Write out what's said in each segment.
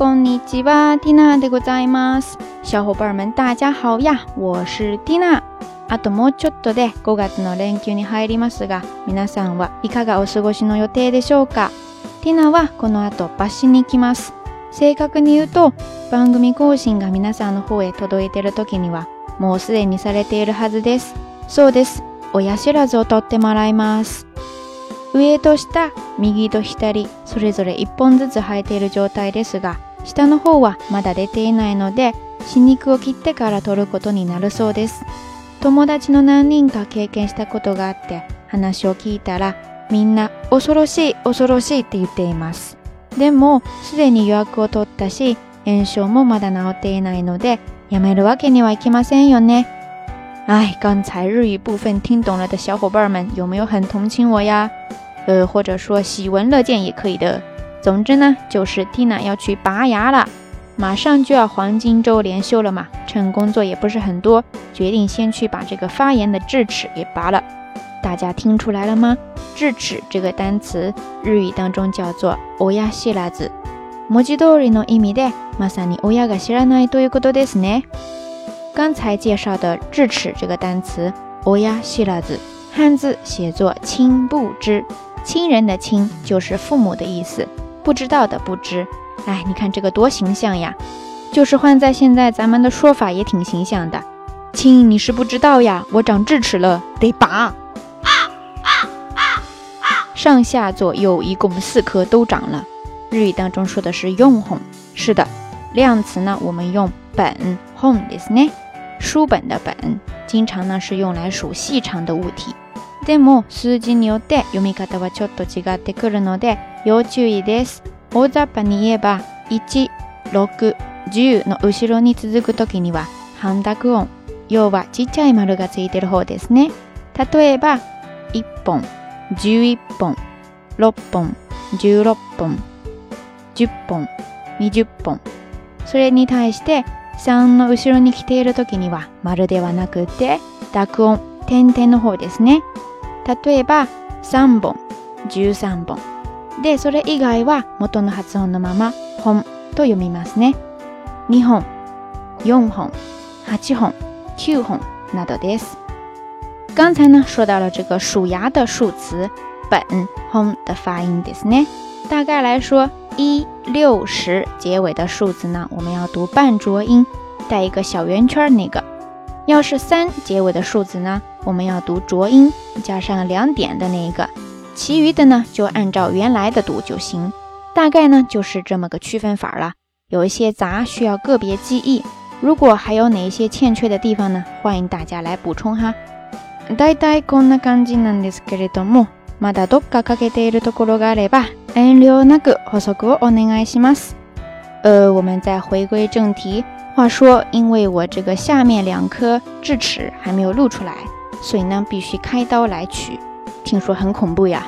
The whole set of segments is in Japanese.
こんにちは、ティナでございます。小伙伴们，大家好呀，我是ティナ。あともうちょっとで5月の連休に入りますが、皆さんはいかがお過ごしの予定でしょうか？ティナはこの後バシに行きます。正確に言うと、番組更新が皆さんの方へ届いている時には、もうすでにされているはずです。そうです。親知らずを取ってもらいます。上と下、右と左、それぞれ1本ずつ生えている状態ですが、下の方はまだ出ていないので、歯肉を切ってから取ることになるそうです。友達の何人か経験したことがあって、話を聞いたら、みんな恐ろしい恐ろしいって言っています。でも、すでに予約を取ったし、炎症もまだ治っていないので、やめるわけにはいきませんよね。哎，刚才日语部分听懂了的小伙伴们，有没有很同情我呀？呃，或者说喜闻乐见也可以的。总之呢，就是 Tina 要去拔牙了，马上就要黄金周连休了嘛，趁工作也不是很多，决定先去把这个发炎的智齿给拔了。大家听出来了吗？智齿这个单词日语当中叫做親知らず。文字通りの意味で、まさに親が知らないということですね。刚才介绍的智齿这个单词親知らず，汉字写作亲不知，亲人的亲就是父母的意思， 不知道的不知。哎，你看这个多形象呀！就是换在现在，咱们的说法也挺形象的。亲，你是不知道呀，我长智齿了，得拔。上下左右一共四颗都长了。日语当中说的是用本，是的，量词呢我们用本本ですね，书本的本，经常呢是用来数细长的物体。でも数字によって読み方はちょっと違ってくるので 要注意です。大雑把に言えば1、6、10の後ろに続くときには半濁音、要はちっちゃい丸がついてる方ですね。例えば1本、11本、6本、16本、10本、20本。それに対して3の後ろに来ているときには丸ではなくて濁音、点々の方ですね。例えば3本、13本。で、それ以外は元の発音のまま本と読みますね。2本、4本、8本、9本などです。刚才呢说到了这个数牙的数词本 home 的发音ですね。大概来说，一六十结尾的数字呢，我们要读半浊音，带一个小圆圈那个。要是三结尾的数字呢，我们要读浊音，加上两点的那一个。 其余的呢，就按照原来的读就行。大概呢就是这么个区分法了。有一些杂需要个别记忆。如果还有哪一些欠缺的地方呢，欢迎大家来补充哈。だいたいこんな感じなんですけれども、まだどっか欠けているところがあれば、遠慮なく補足をお願いします。呃，我们再回归正题。话说，因为我这个下面两颗智齿还没有露出来，所以呢必须开刀来取。 听说很恐怖呀。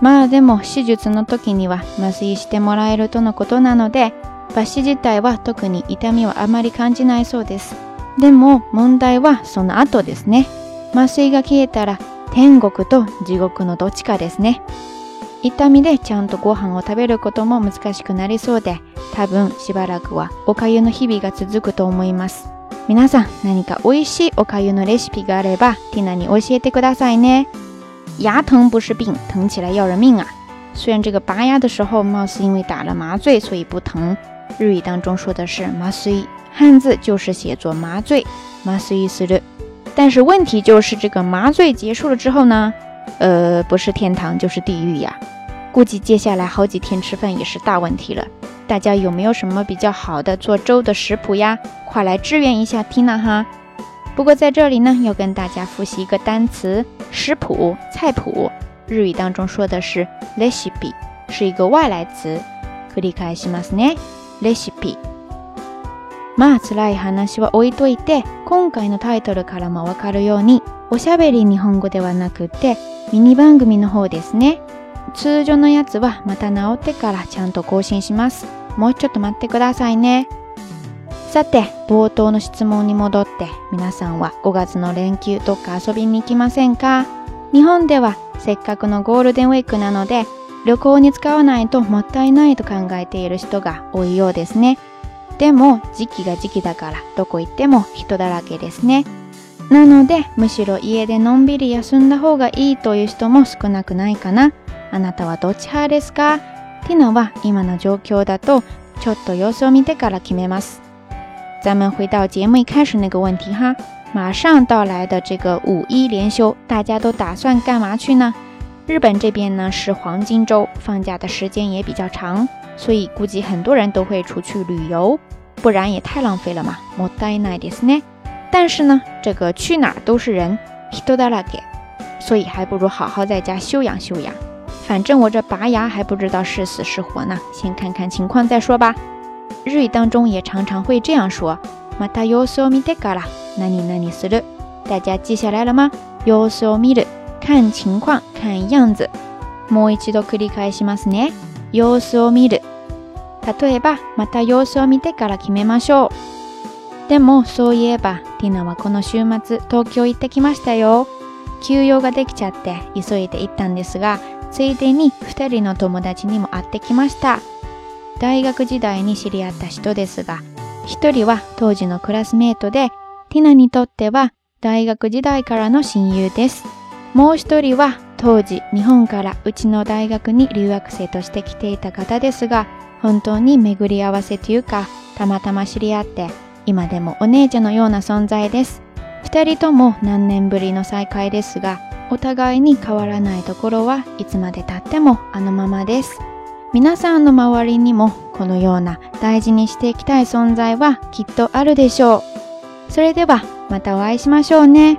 まあでも手術の時には麻酔してもらえるとのことなので、抜歯自体は特に痛みはあまり感じないそうです。でも問題はその後ですね。麻酔が消えたら天国と地獄のどっちかですね。痛みでちゃんとご飯を食べることも難しくなりそうで、多分しばらく。はおかゆの日々が続く。と思います。皆さん何か美味しいおかゆのレシピがあれば、ティナに教えてく。ださいね。牙疼不是病，疼起来要人命啊！虽然这个拔牙的时候貌似因为打了麻醉所以不疼，日语当中说的是麻醉，汉字就是写作麻醉，麻酔する。但是问题就是这个麻醉结束了之后呢，呃，不是天堂就是地狱呀。估计接下来好几天吃饭也是大问题了。大家有没有什么比较好的做粥的食谱呀？快来支援一下 Tina 哈！不过在这里呢，要跟大家复习一个单词食谱、菜谱。日语当中说的是 recipe，是一个外来词。繰り返しますね。recipe。まあ辛い話は置いといて、今回のタイトルからもわかるように、おしゃべり日本語ではなくて、ミニ番組の方ですね。通常のやつはまた治ってからちゃんと更新します。もうちょっと待ってくださいね。さて、冒頭の質問に戻って、皆さんは5月の連休どっか遊びに行きませんか？日本ではせっかくのゴールデンウィークなので、旅行に使わないともったいないと考えている人が多いようですね。でも時期が時期だからどこ行っても人だらけですね。なのでむしろ家でのんびり休んだ方がいいという人も少なくないかな。あなたはどっち派ですか？ティナは今の状況だとちょっと様子を見てから決めます。咱们回到节目一开始那个问题哈，马上到来的这个五一连休，大家都打算干嘛去呢？日本这边呢是黄金周，放假的时间也比较长，所以估计很多人都会出去旅游，不然也太浪费了嘛。もったいないですね。但是呢，这个去哪儿都是人，人だらけ，所以还不如好好在家休养休养。反正我这拔牙还不知道是死是活呢，先看看情况再说吧。 日语当中也常常会这样说，また様子を見てから何々する。大家记下来了吗？様子を見る。看情况、看样子。もう一度繰り返しますね。様子を見る。例えば、また様子を見てから決めましょう。でも、そういえば、ティナはこの週末、東京行ってきましたよ。休養ができちゃって、急いで行ったんですが、ついでに2人の友達にも会ってきました。大学時代に知り合った人ですが、1人は当時のクラスメートで、ティナにとっては大学時代からの親友です。もう一人は当時日本からうちの大学に留学生として来ていた方ですが、本当に巡り合わせというか、たまたま知り合って、今でもお姉ちゃんのような存在です。二人とも何年ぶりの再会ですが、お互いに変わらないところはいつまで経ってもあのままです。皆さんの周りにもこのような大事にしていきたい存在はきっとあるでしょう。それではまたお会いしましょうね。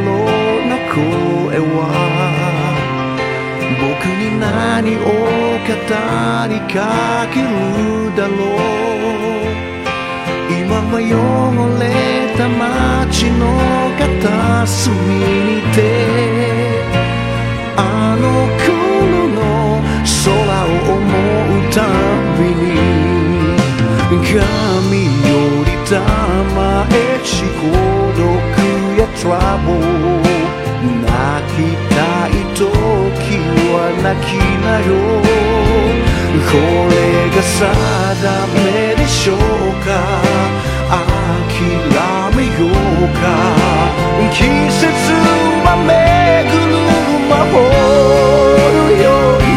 何を語りかけるだろう今は汚れた街の片隅にてあの頃の空を思うたびに神より玉へし孤独やトラブル泣きなよ。これが定めでしょうか。諦めようか。季節は巡る魔法のように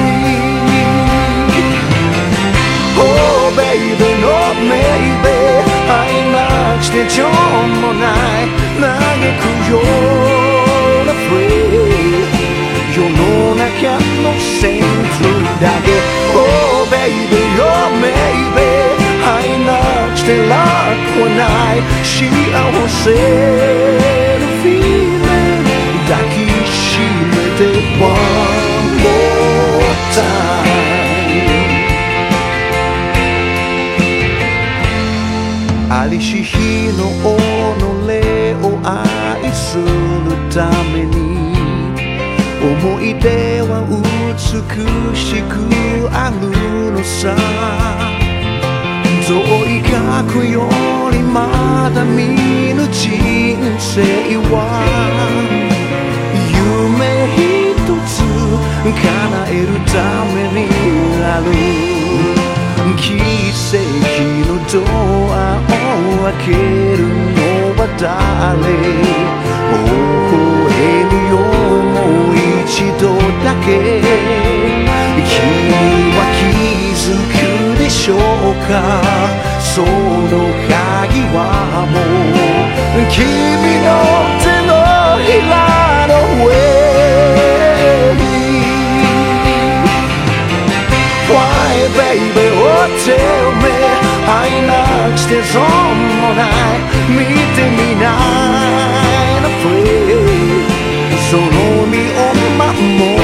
Oh baby no maybe 愛なくして情もない。嘆くよ。だけ Oh baby oh maybe 愛なくして楽はない幸せの feeling 抱きしめて One more time ありし日の己を愛するために思い出は美しくあるのさ。遠い過去よりまだ見ぬ人生は。夢一つ叶えるためにある。奇跡のドアを開けるのは誰？微笑むよもう一度だけ。しょうか？その鍵はもう君の手のひらの上に。Why baby oh tell me? 愛なくして損もない。見てみないの free その身を守る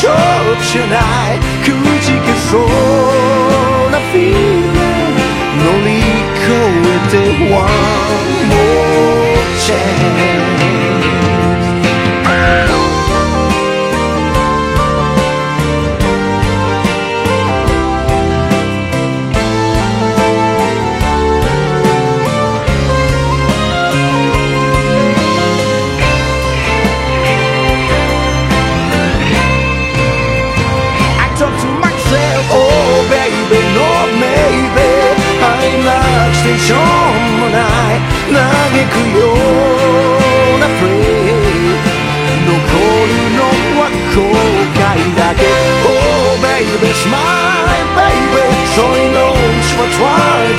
少しのしょうじゃないくじけそうな feeling 乗り越えて One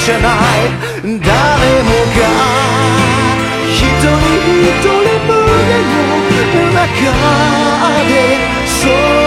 じゃない。誰もが一人一人胸の中でそう